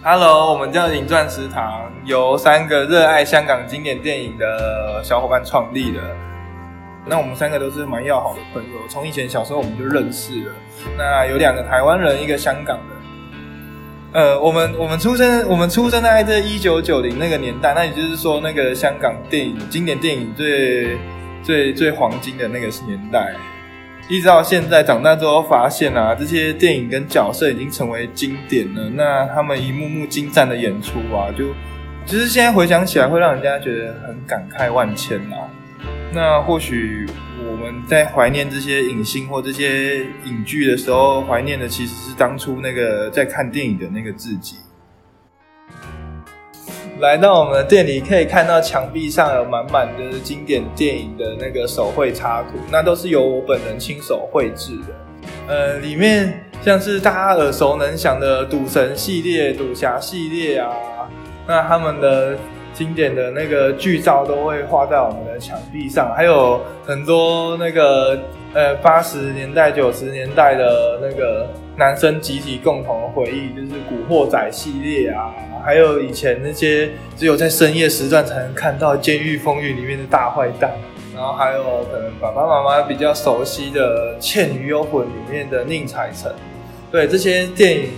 Hello，我们叫影钻食堂，由三个热爱香港经典电影的小伙伴创立的。那我们三个都是蛮要好的朋友，从以前小时候我们就认识了。那有两个台湾人，一个香港人。呃，我们我们出生，我们出生在这一九九零那个年代，那也就是说，那个香港电影经典电影最最最黄金的那个年代。一直到现在长大之后，发现啊，这些电影跟角色已经成为经典了。那他们一幕幕精湛的演出啊，就其实现在回想起来，会让人家觉得很感慨万千啊。那或许我们在怀念这些影星或这些影剧的时候，怀念的其实是当初那个在看电影的那个自己。来到我们的店里，可以看到墙壁上有满满的经典电影的那个手绘插图，那都是由我本人亲手绘制的。呃，里面像是大家耳熟能详的赌神系列、赌侠系列啊，那他们的经典的那个剧照都会画在我们的墙壁上，还有很多那个呃八十年代、九十年代的那个男生集体共同的回忆，就是《古惑仔》系列啊。还有以前那些只有在深夜时段才能看到《监狱风云》里面的大坏蛋，然后还有可能爸爸妈妈比较熟悉的《倩女幽魂》里面的宁采臣，对，这些电影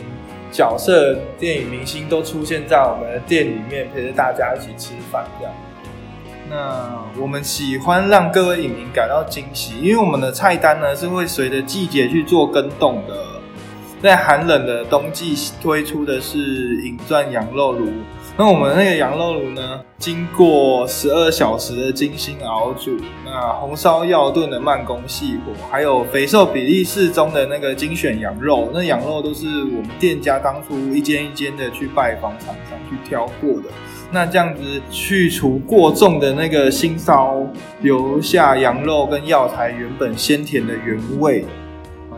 角色、电影明星都出现在我们的店里面，陪着大家一起吃饭这样。那我们喜欢让各位影迷感到惊喜，因为我们的菜单呢是会随着季节去做更动的。在寒冷的冬季推出的是影钻羊肉炉，那我们那个羊肉炉呢，经过十二小时的精心熬煮，那红烧药炖的慢工细火，还有肥瘦比例适中的那个精选羊肉，那羊肉都是我们店家当初一间一间的去拜访厂商去挑过的，那这样子去除过重的那个腥骚，留下羊肉跟药材原本鲜甜的原味。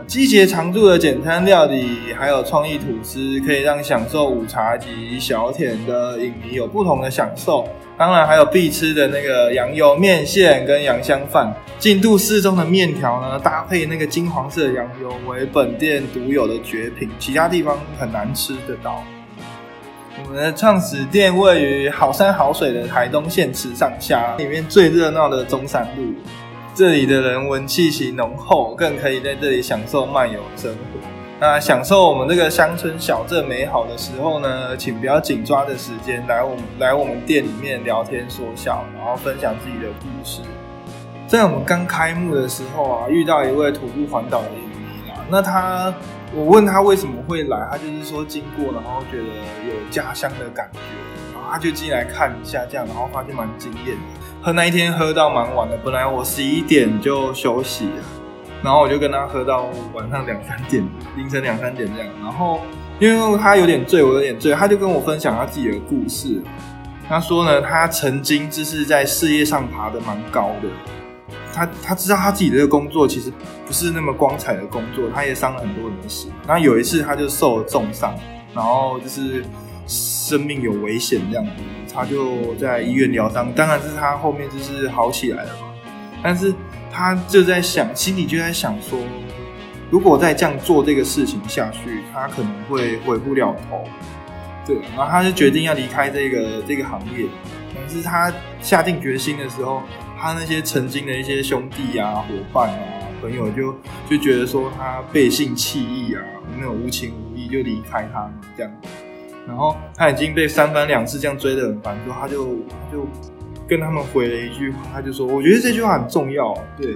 季节常驻的简餐料理，还有创意吐司，可以让享受午茶及小甜的影迷有不同的享受。当然，还有必吃的那个羊油面线跟羊香饭，进度适中的面条呢，搭配那个金黄色的羊油，为本店独有的绝品，其他地方很难吃得到。我们的创始店位于好山好水的台东县池上乡，里面最热闹的中山路。这里的人文气息浓厚，更可以在这里享受漫游生活。那享受我们这个乡村小镇美好的时候呢，请不要紧抓着时间来我们来我们店里面聊天说笑，然后分享自己的故事。在我们刚开幕的时候啊，遇到一位徒步环岛的影迷啊，那他我问他为什么会来，他就是说经过，然后觉得有家乡的感觉，然后他就进来看一下这样，然后发现蛮惊艳的。喝那一天喝到蛮晚的，本来我十一点就休息了，然后我就跟他喝到晚上两三点，凌晨两三点这样。然后因为他有点醉，我有点醉，他就跟我分享他自己的故事。他说呢，他曾经就是在事业上爬得蛮高的，他他知道他自己的这个工作其实不是那么光彩的工作，他也伤了很多人的心。然后有一次他就受了重伤，然后就是。生命有危险这样，他就在医院疗伤。当然是他后面就是好起来了嘛。但是他就在想，心里就在想说，如果再这样做这个事情下去，他可能会回不了头。对，然后他就决定要离开这个这个行业。但是他下定决心的时候，他那些曾经的一些兄弟啊、伙伴啊、朋友就就觉得说他背信弃义啊，那种无情无义，就离开他这样。然后他已经被三番两次这样追得很烦，之后他就他就跟他们回了一句话，他就说：“我觉得这句话很重要。”对，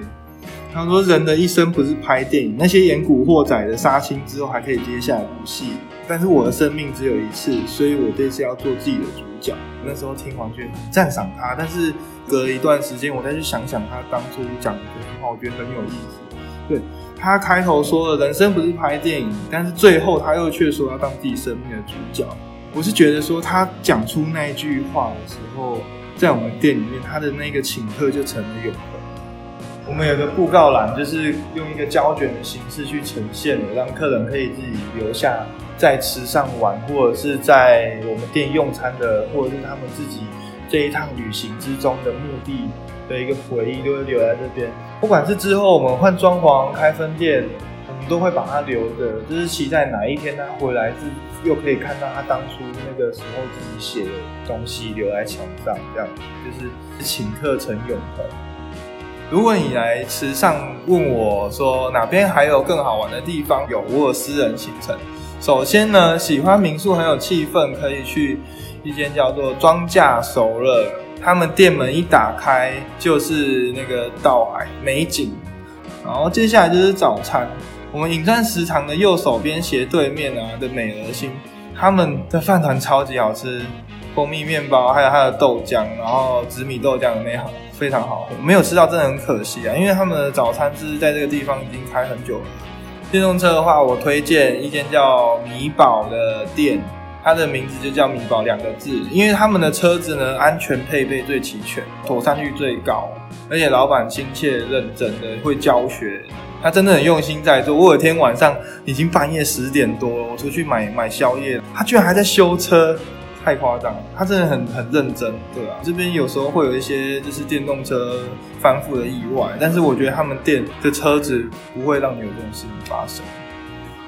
他说：“人的一生不是拍电影，那些演古惑仔的杀青之后还可以接下一部戏，但是我的生命只有一次，所以我这次要做自己的主角。”那时候听完觉很赞赏他，但是隔一段时间，我再去想想他当初讲的这句话，我觉得很有意思。对，他开头说了，人生不是拍电影，但是最后他又却说要当自己生命的主角。我是觉得说他讲出那一句话的时候，在我们店里面，他的那个请客就成了永恒。我们有个布告栏，就是用一个胶卷的形式去呈现的，让客人可以自己留下在池上玩，或者是在我们店用餐的，或者是他们自己这一趟旅行之中的目的的一个回忆，都会留在这边。不管是之后我们换装潢、开分店，我们都会把它留着，就是期待哪一天他回来是又可以看到他当初那个时候自己写的东西留在墙上，这样就是请客成永恒。如果你来池上问我说哪边还有更好玩的地方，有我私人行程。首先呢，喜欢民宿很有气氛，可以去一间叫做庄稼熟了。他们店门一打开就是那个稻海美景。然后接下来就是早餐，我们影钻食堂的右手边斜对面啊的美而心，他们的饭团超级好吃，蜂蜜面包还有它的豆浆，然后紫米豆浆的美好非常好喝，没有吃到真的很可惜啊，因为他们的早餐是在这个地方已经开很久了。电动车的话，我推荐一间叫米宝的店，它的名字就叫米宝两个字，因为他们的车子呢，安全配备最齐全，妥善率最高，而且老板亲切认真的会教学，他真的很用心在做。我有天晚上已经半夜十点多了，我出去买买宵夜，他居然还在修车。太夸张，他真的很很认真，对啊。这边有时候会有一些就是电动车翻覆的意外，但是我觉得他们店的车子不会让你有这种事情发生。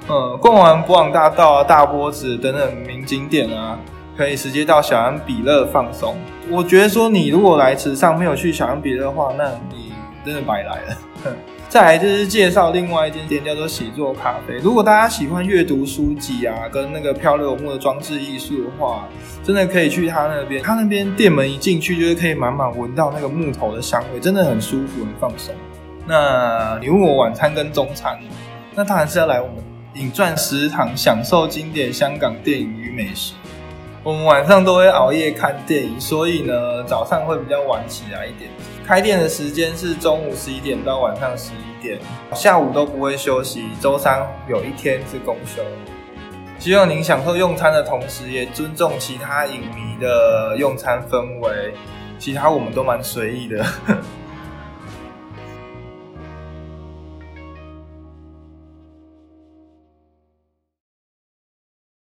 嗯，逛完博朗大道啊、大波子等等名景点啊，可以直接到小安比乐放松。我觉得说你如果来池上没有去小安比乐的话，那你真的白来了。再来就是介绍另外一间店，叫做喜作咖啡。如果大家喜欢阅读书籍啊，跟那个漂流木的装置艺术的话，真的可以去他那边。他那边店门一进去，就是可以满满闻到那个木头的香味，真的很舒服，很放松。那你问我晚餐跟中餐，那当然是要来我们影钻食堂，享受经典香港电影与美食。我们晚上都会熬夜看电影，所以呢，早上会比较晚起来一点。开店的时间是中午十一点到晚上十一点，下午都不会休息。周三有一天是公休。希望您享受用餐的同时，也尊重其他影迷的用餐氛围。其他我们都蛮随意的。